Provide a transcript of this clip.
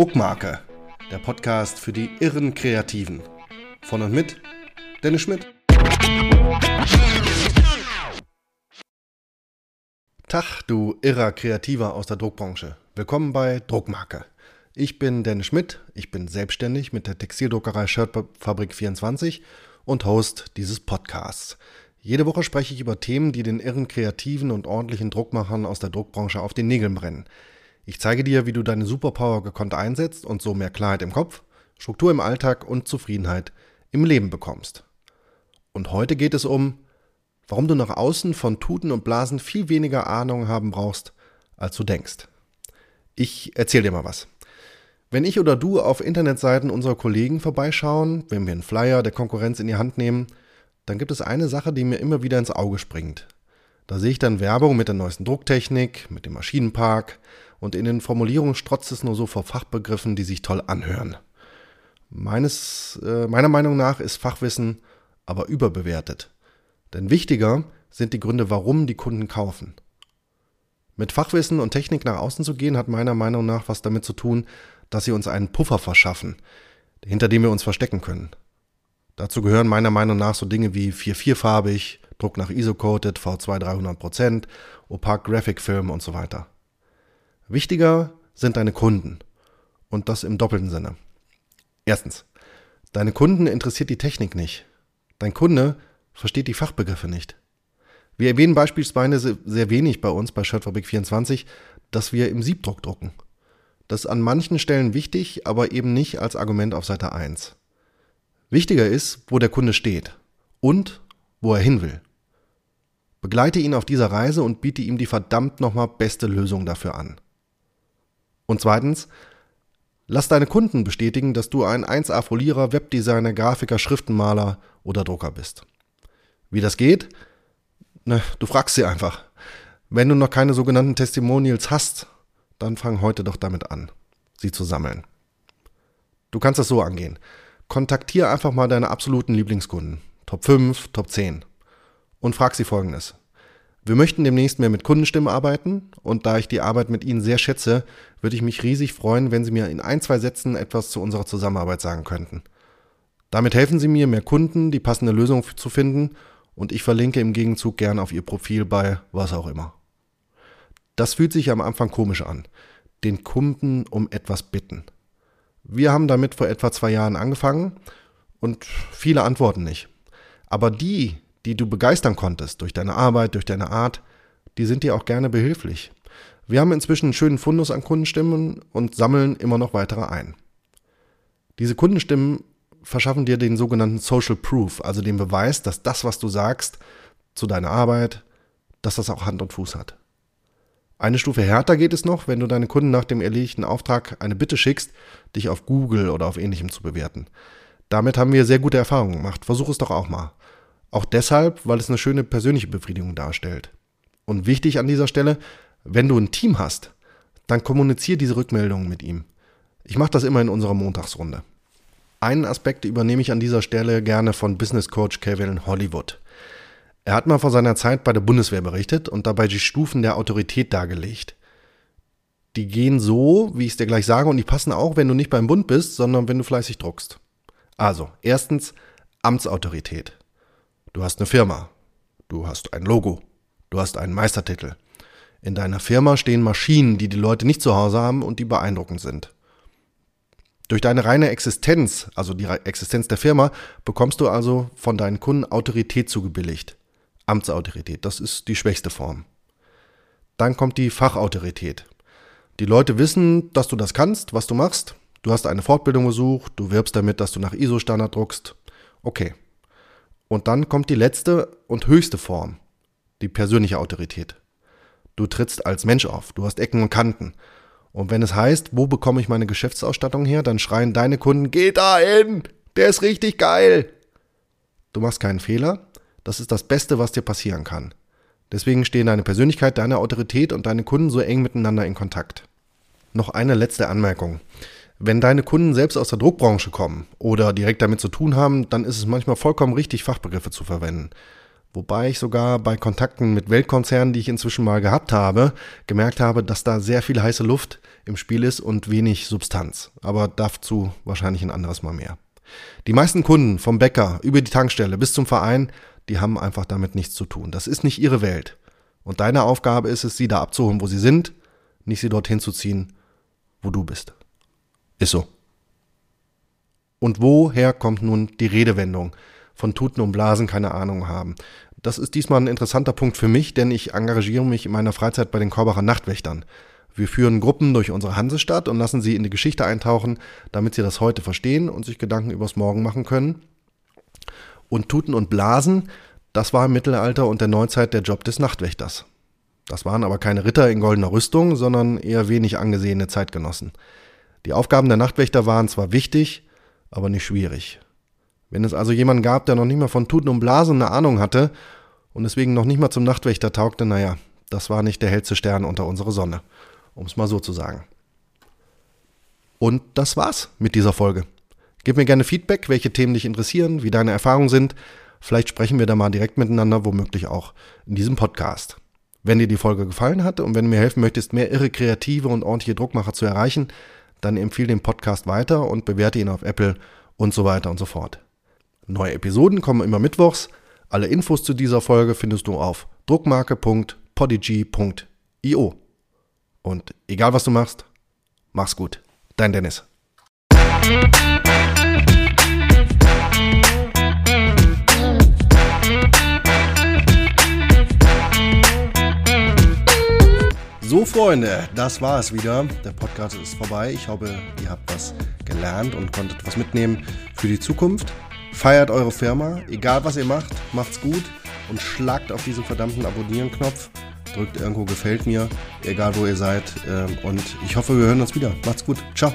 Druckmarke, der Podcast für die irren Kreativen. Von und mit Dennis Schmidt. Tag, du irrer Kreativer aus der Druckbranche. Willkommen bei Druckmarke. Ich bin Dennis Schmidt, ich bin selbstständig mit der Textildruckerei Shirtfabrik 24 und Host dieses Podcasts. Jede Woche spreche ich über Themen, die den irren Kreativen und ordentlichen Druckmachern aus der Druckbranche auf den Nägeln brennen. Ich zeige dir, wie du deine Superpower gekonnt einsetzt und so mehr Klarheit im Kopf, Struktur im Alltag und Zufriedenheit im Leben bekommst. Und heute geht es um, warum du nach außen von Tuten und Blasen viel weniger Ahnung haben brauchst, als du denkst. Ich erzähl dir mal was. Wenn ich oder du auf Internetseiten unserer Kollegen vorbeischauen, wenn wir einen Flyer der Konkurrenz in die Hand nehmen, dann gibt es eine Sache, die mir immer wieder ins Auge springt. Da sehe ich dann Werbung mit der neuesten Drucktechnik, mit dem Maschinenpark und in den Formulierungen strotzt es nur so vor Fachbegriffen, die sich toll anhören. Meines, äh, meiner Meinung nach ist Fachwissen aber überbewertet. Denn wichtiger sind die Gründe, warum die Kunden kaufen. Mit Fachwissen und Technik nach außen zu gehen, hat meiner Meinung nach was damit zu tun, dass sie uns einen Puffer verschaffen, hinter dem wir uns verstecken können. Dazu gehören meiner Meinung nach so Dinge wie 4-4-farbig, Druck nach ISO-Coated, V2 300%, Opak Graphic Film und so weiter. Wichtiger sind deine Kunden. Und das im doppelten Sinne. Erstens, deine Kunden interessiert die Technik nicht. Dein Kunde versteht die Fachbegriffe nicht. Wir erwähnen beispielsweise sehr wenig bei uns bei Shirtfabrik 24, dass wir im Siebdruck drucken. Das ist an manchen Stellen wichtig, aber eben nicht als Argument auf Seite 1. Wichtiger ist, wo der Kunde steht und wo er hin will. Begleite ihn auf dieser Reise und biete ihm die verdammt nochmal beste Lösung dafür an. Und zweitens, lass deine Kunden bestätigen, dass du ein 1A-Folierer, Webdesigner, Grafiker, Schriftenmaler oder Drucker bist. Wie das geht? Ne, du fragst sie einfach. Wenn du noch keine sogenannten Testimonials hast, dann fang heute doch damit an, sie zu sammeln. Du kannst das so angehen kontaktiere einfach mal deine absoluten Lieblingskunden. Top 5, Top 10. Und frag sie folgendes. Wir möchten demnächst mehr mit Kundenstimmen arbeiten und da ich die Arbeit mit Ihnen sehr schätze, würde ich mich riesig freuen, wenn Sie mir in ein, zwei Sätzen etwas zu unserer Zusammenarbeit sagen könnten. Damit helfen Sie mir, mehr Kunden, die passende Lösung zu finden und ich verlinke im Gegenzug gern auf Ihr Profil bei was auch immer. Das fühlt sich am Anfang komisch an. Den Kunden um etwas bitten. Wir haben damit vor etwa zwei Jahren angefangen und viele antworten nicht. Aber die, die du begeistern konntest durch deine Arbeit, durch deine Art, die sind dir auch gerne behilflich. Wir haben inzwischen einen schönen Fundus an Kundenstimmen und sammeln immer noch weitere ein. Diese Kundenstimmen verschaffen dir den sogenannten Social Proof, also den Beweis, dass das, was du sagst zu deiner Arbeit, dass das auch Hand und Fuß hat. Eine Stufe härter geht es noch, wenn du deine Kunden nach dem erledigten Auftrag eine Bitte schickst, dich auf Google oder auf ähnlichem zu bewerten. Damit haben wir sehr gute Erfahrungen gemacht. Versuch es doch auch mal. Auch deshalb, weil es eine schöne persönliche Befriedigung darstellt. Und wichtig an dieser Stelle, wenn du ein Team hast, dann kommuniziere diese Rückmeldungen mit ihm. Ich mache das immer in unserer Montagsrunde. Einen Aspekt übernehme ich an dieser Stelle gerne von Business Coach Kevin Hollywood. Er hat mal von seiner Zeit bei der Bundeswehr berichtet und dabei die Stufen der Autorität dargelegt. Die gehen so, wie ich es dir gleich sage, und die passen auch, wenn du nicht beim Bund bist, sondern wenn du fleißig druckst. Also, erstens Amtsautorität. Du hast eine Firma. Du hast ein Logo. Du hast einen Meistertitel. In deiner Firma stehen Maschinen, die die Leute nicht zu Hause haben und die beeindruckend sind. Durch deine reine Existenz, also die Existenz der Firma, bekommst du also von deinen Kunden Autorität zugebilligt. Amtsautorität. Das ist die schwächste Form. Dann kommt die Fachautorität. Die Leute wissen, dass du das kannst, was du machst. Du hast eine Fortbildung besucht, du wirbst damit, dass du nach ISO-Standard druckst. Okay. Und dann kommt die letzte und höchste Form, die persönliche Autorität. Du trittst als Mensch auf, du hast Ecken und Kanten. Und wenn es heißt, wo bekomme ich meine Geschäftsausstattung her, dann schreien deine Kunden, geh da hin, der ist richtig geil. Du machst keinen Fehler, das ist das Beste, was dir passieren kann. Deswegen stehen deine Persönlichkeit, deine Autorität und deine Kunden so eng miteinander in Kontakt. Noch eine letzte Anmerkung. Wenn deine Kunden selbst aus der Druckbranche kommen oder direkt damit zu tun haben, dann ist es manchmal vollkommen richtig, Fachbegriffe zu verwenden. Wobei ich sogar bei Kontakten mit Weltkonzernen, die ich inzwischen mal gehabt habe, gemerkt habe, dass da sehr viel heiße Luft im Spiel ist und wenig Substanz. Aber dazu wahrscheinlich ein anderes Mal mehr. Die meisten Kunden vom Bäcker über die Tankstelle bis zum Verein, die haben einfach damit nichts zu tun. Das ist nicht ihre Welt. Und deine Aufgabe ist es, sie da abzuholen, wo sie sind, nicht sie dorthin zu ziehen, wo du bist. Ist so. Und woher kommt nun die Redewendung? Von Tuten und Blasen keine Ahnung haben. Das ist diesmal ein interessanter Punkt für mich, denn ich engagiere mich in meiner Freizeit bei den Korbacher Nachtwächtern. Wir führen Gruppen durch unsere Hansestadt und lassen sie in die Geschichte eintauchen, damit sie das heute verstehen und sich Gedanken übers Morgen machen können. Und Tuten und Blasen, das war im Mittelalter und der Neuzeit der Job des Nachtwächters. Das waren aber keine Ritter in goldener Rüstung, sondern eher wenig angesehene Zeitgenossen. Die Aufgaben der Nachtwächter waren zwar wichtig, aber nicht schwierig. Wenn es also jemanden gab, der noch nicht mal von Tuten und Blasen eine Ahnung hatte und deswegen noch nicht mal zum Nachtwächter taugte, naja, das war nicht der hellste Stern unter unserer Sonne, um es mal so zu sagen. Und das war's mit dieser Folge. Gib mir gerne Feedback, welche Themen dich interessieren, wie deine Erfahrungen sind. Vielleicht sprechen wir da mal direkt miteinander, womöglich auch in diesem Podcast. Wenn dir die Folge gefallen hat und wenn du mir helfen möchtest, mehr irre kreative und ordentliche Druckmacher zu erreichen, dann empfehle den Podcast weiter und bewerte ihn auf Apple und so weiter und so fort. Neue Episoden kommen immer mittwochs. Alle Infos zu dieser Folge findest du auf druckmarke.podigy.io. Und egal was du machst, mach's gut. Dein Dennis. Freunde, das war es wieder. Der Podcast ist vorbei. Ich hoffe, ihr habt was gelernt und konntet was mitnehmen für die Zukunft. Feiert eure Firma, egal was ihr macht, macht's gut und schlagt auf diesen verdammten Abonnieren-Knopf. Drückt irgendwo gefällt mir, egal wo ihr seid. Ähm, und ich hoffe, wir hören uns wieder. Macht's gut. Ciao.